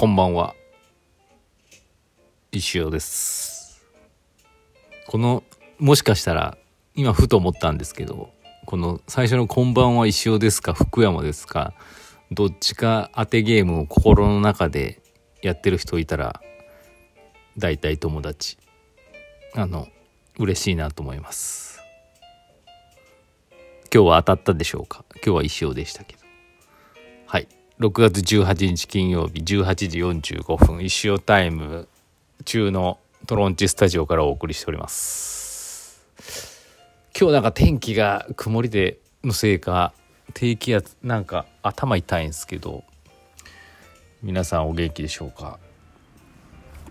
こんばんは。石尾です。このもしかしたら今ふと思ったんですけどこの最初の「こんばんは石尾ですか福山ですか」どっちか当てゲームを心の中でやってる人いたら大体友達。あの嬉しいなと思います。今日は当たったでしょうか？今日は石尾でしたけど。6月18日金曜日18時45分石尾タイム中のトロンチスタジオからお送りしております。今日なんか天気が曇りでのせいか低気圧なんか頭痛いんですけど皆さんお元気でしょうか？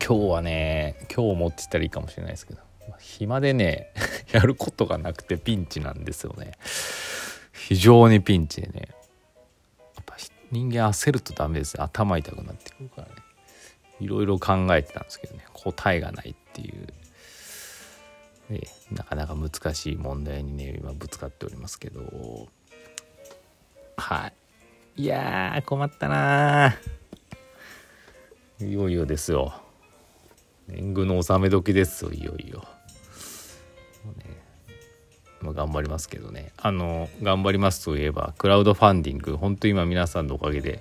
今日はね今日もって言ったらいいかもしれないですけど暇でね やることがなくてピンチなんですよね。非常にピンチでね。人間焦るとダメです頭痛くなってくるからねいろいろ考えてたんですけどね答えがないっていう、ね、なかなか難しい問題にね今ぶつかっておりますけど。はい。いや困ったないよいよですよ。年貢の納め時ですよいよいよ、頑張りますけどね。あの頑張りますといえばクラウドファンディング本当今皆さんのおかげで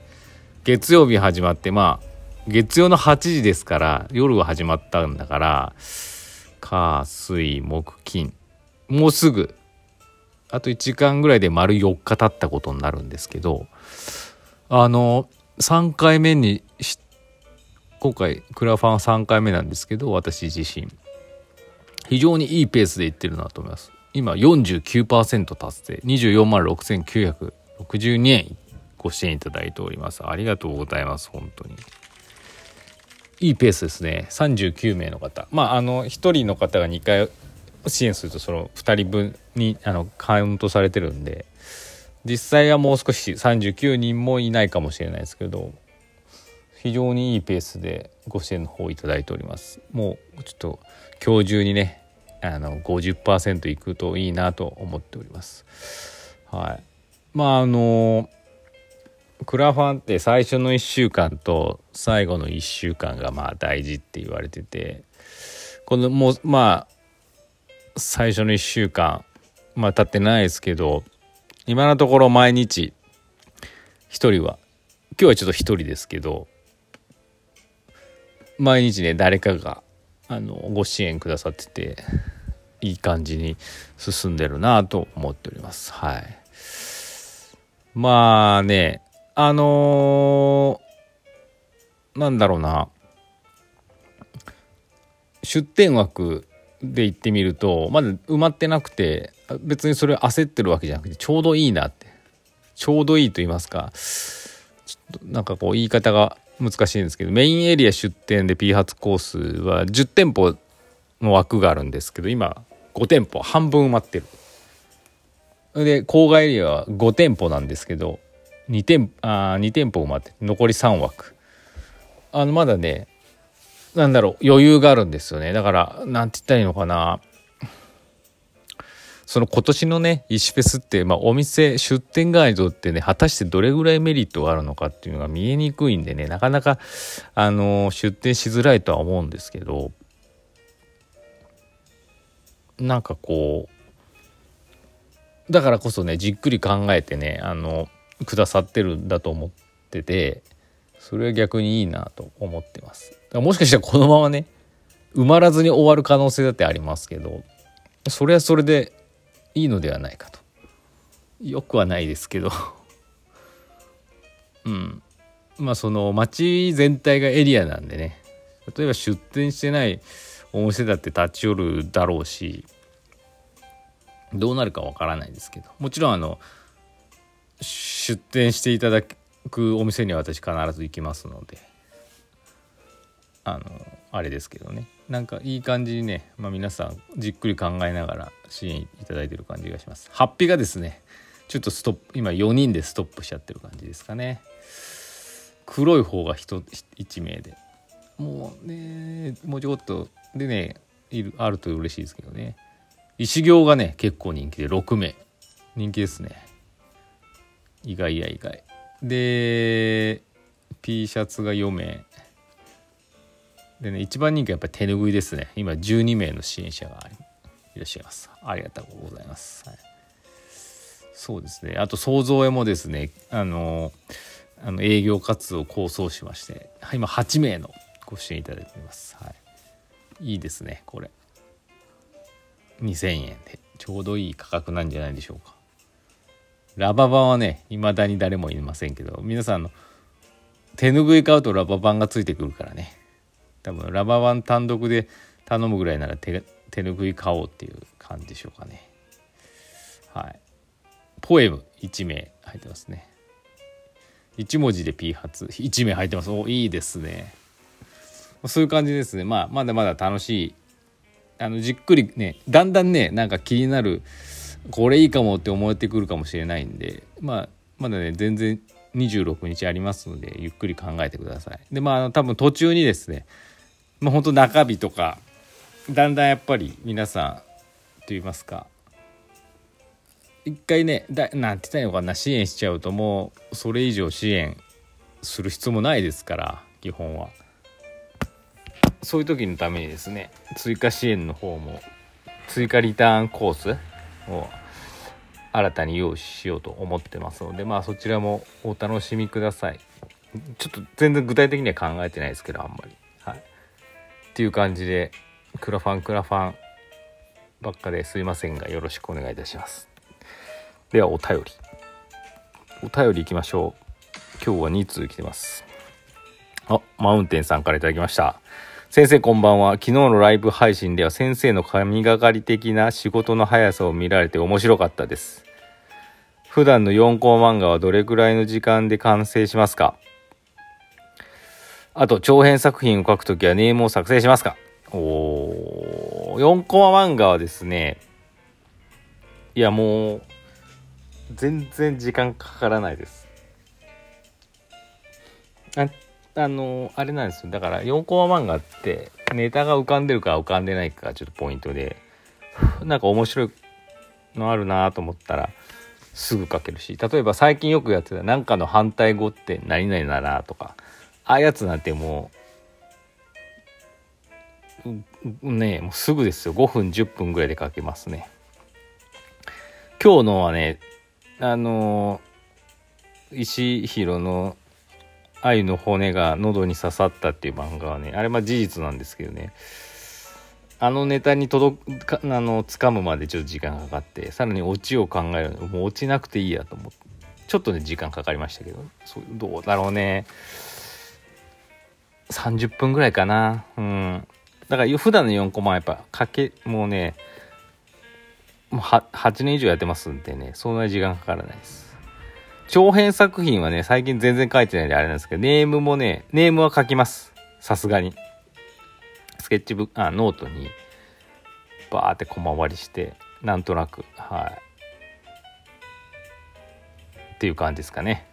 月曜日始まってまあ月曜の8時ですから夜は始まったんだから火水木金もうすぐあと1時間ぐらいで丸4日経ったことになるんですけどあの3回目に今回クラファン3回目なんですけど私自身。非常にいいペースでいってるなと思います。今49%達成。24万6962円ご支援いただいております。ありがとうございます本当に。いいペースですね。39名の方。まああの1人の方が2回支援するとその2人分にあのカウントされてるんで。実際はもう少し39人もいないかもしれないですけど非常にいいペースでご支援の方いただいております。もうちょっと今日中にねあの50%いくといいなと思っております。はい。まああのクラファンって最初の1週間と最後の1週間がまあ大事って言われててこのもうまあ最初の1週間まあ経ってないですけど今のところ毎日1人は今日はちょっと1人ですけど毎日ね誰かがあのご支援くださってていい感じに進んでるなと思っております。はい。まあねあのー、なんだろうな。出店枠で行ってみるとまだ埋まってなくて別にそれ焦ってるわけじゃなくてちょうどいいなって。ちょうどいいと言いますかちょっとなんかこう言い方が難しいんですけどメインエリア出店で P 発コースは10店舗の枠があるんですけど今5店舗半分埋まってる。で郊外エリアは5店舗なんですけど2店あ2店舗埋まって残り3枠。あのまだねなんだろう余裕があるんですよね。だからなんて言ったらいいのかな。その今年のね石フェスって、まあ、お店出店ガイドってね果たしてどれぐらいメリットがあるのかっていうのが見えにくいんでねなかなかあの出店しづらいとは思うんですけどなんかこうだからこそねじっくり考えてねあのくださってるんだと思っててそれは逆にいいなと思ってます。もしかしたらこのままね埋まらずに終わる可能性だってありますけどそれはそれでいいのではないかと。よくはないですけど。うん。まあその町全体がエリアなんでね。例えば出店してないお店だって立ち寄るだろうしどうなるかわからないですけど。もちろんあの出店していただくお店には私必ず行きますので。あのあれですけどね。なんかいい感じにね、まあ、皆さんじっくり考えながら支援いただいてる感じがします。ハッピーがですねちょっとストップ今4人でストップしちゃってる感じですかね。黒い方が 1, 1名で。もうねもうちょっとでねいるあると嬉しいですけどね。石行がね結構人気で6名。人気ですね。意外や意外。で P シャツが4名。でね一番人気はやっぱり手拭いですね。今12名の支援者がいらっしゃいます。ありがとうございます、はい、そうですね。あと想像へもですね。あのあの営業活動を構想しまして今8名のご支援いただいています、はい、いいですねこれ。2000円で。ちょうどいい価格なんじゃないでしょうか。ラババンはね未だに誰もいませんけど皆さんの手拭い買うとラババンがついてくるからね。多分ラババン単独で頼むぐらいなら手手拭い買おうっていう感じでしょうかね。はい。ポエム1名入ってますね。1文字で P 発1名入ってます。おいいですね。そういう感じですね。まあまだまだ楽しい。あのじっくりねだんだんねなんか気になるこれいいかもって思えてくるかもしれないんでまあまだね全然26日ありますのでゆっくり考えてください。でまあ多分途中にですねまあ本当中日とかだんだんやっぱり皆さんと言いますか一回ねだなんて言ったらいいのかな支援しちゃうともうそれ以上支援する必要もないですから基本は。そういう時のためにですね追加支援の方も追加リターンコースを新たに用意しようと思ってますのでまあそちらもお楽しみください。ちょっと全然具体的には考えてないですけどあんまり。はい。っていう感じでクラファンクラファンばっかですいませんがよろしくお願いいたします。ではお便り。お便りいきましょう。今日は2通来てます。あマウンテンさんから頂きました。先生こんばんは。昨日のライブ配信では先生の神がかり的な仕事の速さを見られて面白かったです。普段の4コマ漫画はどれくらいの時間で完成しますか？あと、長編作品を書くときはネームを作成しますか？おー、4コマ漫画はですね、いやもう、全然時間かからないです。あのあれなんですよ。だから4コマ漫画ってネタが浮かんでるか浮かんでないかがちょっとポイントでなんか面白いのあるなと思ったらすぐ書けるし例えば最近よくやってた何かの反対語って何々だなとかああいうやつなんてもうねもうすぐですよ。5分10分ぐらいで書けますね。今日のはねあの石弘の愛の骨が喉に刺さったっていう漫画はねあれま事実なんですけどね。あのネタに届かあの掴むまでちょっと時間かかってさらにオチを考えるもう落ちなくていいやと思ってちょっとね時間かかりましたけどそうどうだろうね。30分ぐらいかな。うん。だから普段の4コマはやっぱかけもうねもう8年以上やってますんでねそんなに時間かからないです。長編作品はね、最近全然書いてないんであれなんですけど、ネームもね、ネームは書きます。さすがに。スケッチブック、あ、ノートに、バーって小回りして、なんとなく、はい。っていう感じですかね。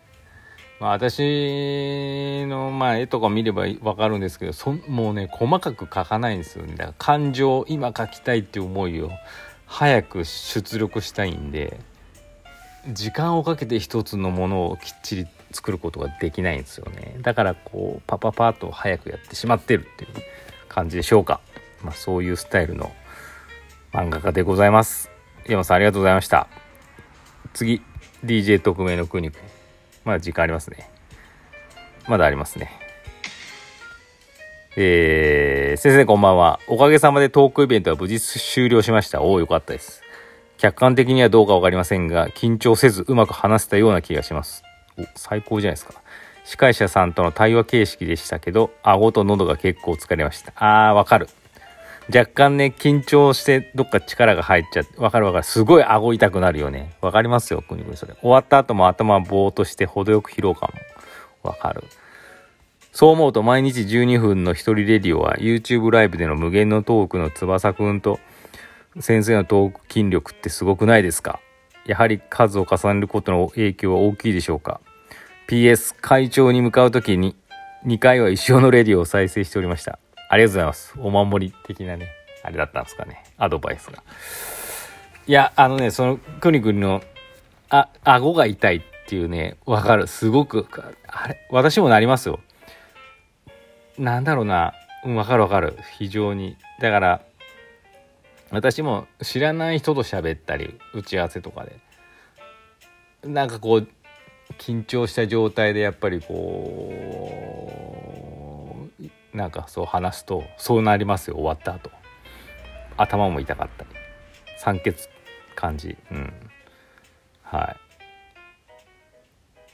まあ、私の、まあ、絵とか見ればわかるんですけどそもうね細かく描かないんですよねだから感情今描きたいっていう思いを早く出力したいんで時間をかけて一つのものをきっちり作ることができないんですよね。だからこうパパパッと早くやってしまってるっていう感じでしょうか、まあ、そういうスタイルの漫画家でございます。山さんありがとうございました。次 DJ 特命の国まだ時間ありますね。まだありますね。えー、先生こんばんは。おかげさまでトークイベントは無事終了しました。おお、よかったです。客観的にはどうかわかりませんが、緊張せずうまく話せたような気がします。最高じゃないですか。司会者さんとの対話形式でしたけど、顎と喉が結構疲れました。あー、わかる。若干ね、緊張してどっか力が入っちゃって、わかるわかる。すごい顎痛くなるよね。わかりますよ、くにくにそれ。終わった後も頭ぼーっとして程よく疲労感もわかる。そう思うと毎日12分の一人レディオは YouTube ライブでの無限のトークの翼くんと先生のトーク筋力ってすごくないですか？やはり数を重ねることの影響は大きいでしょうか？PS 会長に向かう時に2回は一生のレディを再生しておりましたありがとうございますお守り的なねあれだったんですかね？アドバイスがいやあのねそのくにくにのあ顎が痛いっっていうね、わかる。すごく、あれ、私もなりますよ。なんだろうな。うん、わかるわかる。非常に。だから、私も知らない人と喋ったり、打ち合わせとかで。なんかこう、緊張した状態でやっぱりこうなんかそう話すとそうなりますよ終わった後。頭も痛かったり。酸欠感じ。うん。は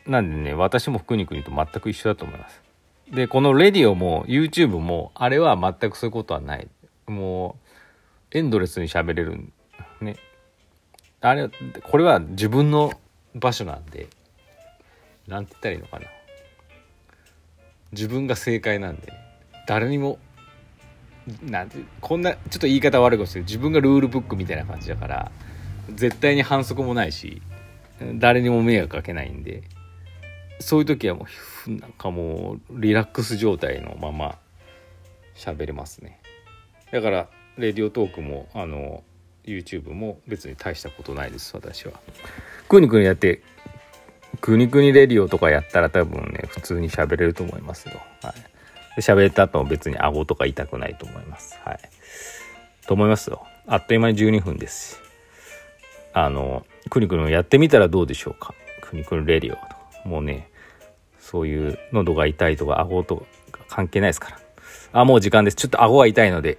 い。なんでね私も福に国と全く一緒だと思います。でこのレディオも YouTube もあれは全くそういうことはない。もうエンドレスに喋れるね。あれこれは自分の場所なんでなんて言ったらいいのかな。自分が正解なんで誰にもなんてこんなちょっと言い方悪いかもしれない。自分がルールブックみたいな感じだから絶対に反則もないし誰にも迷惑かけないんでそういう時はもうなんかもうリラックス状態のまま喋れますね。だからレディオトークもあの YouTube も別に大したことないです私は。くにくにやってくにくにレディオとかやったら多分ね普通に喋れると思いますよ。はい。喋った後も別に顎とか痛くないと思います。はい。と思いますよ。あっという間に12分ですあの、くにくにやってみたらどうでしょうか？くにくにレディオともうね、そういう喉が痛いとか顎とか関係ないですから。あ、もう時間です。ちょっと顎が痛いので、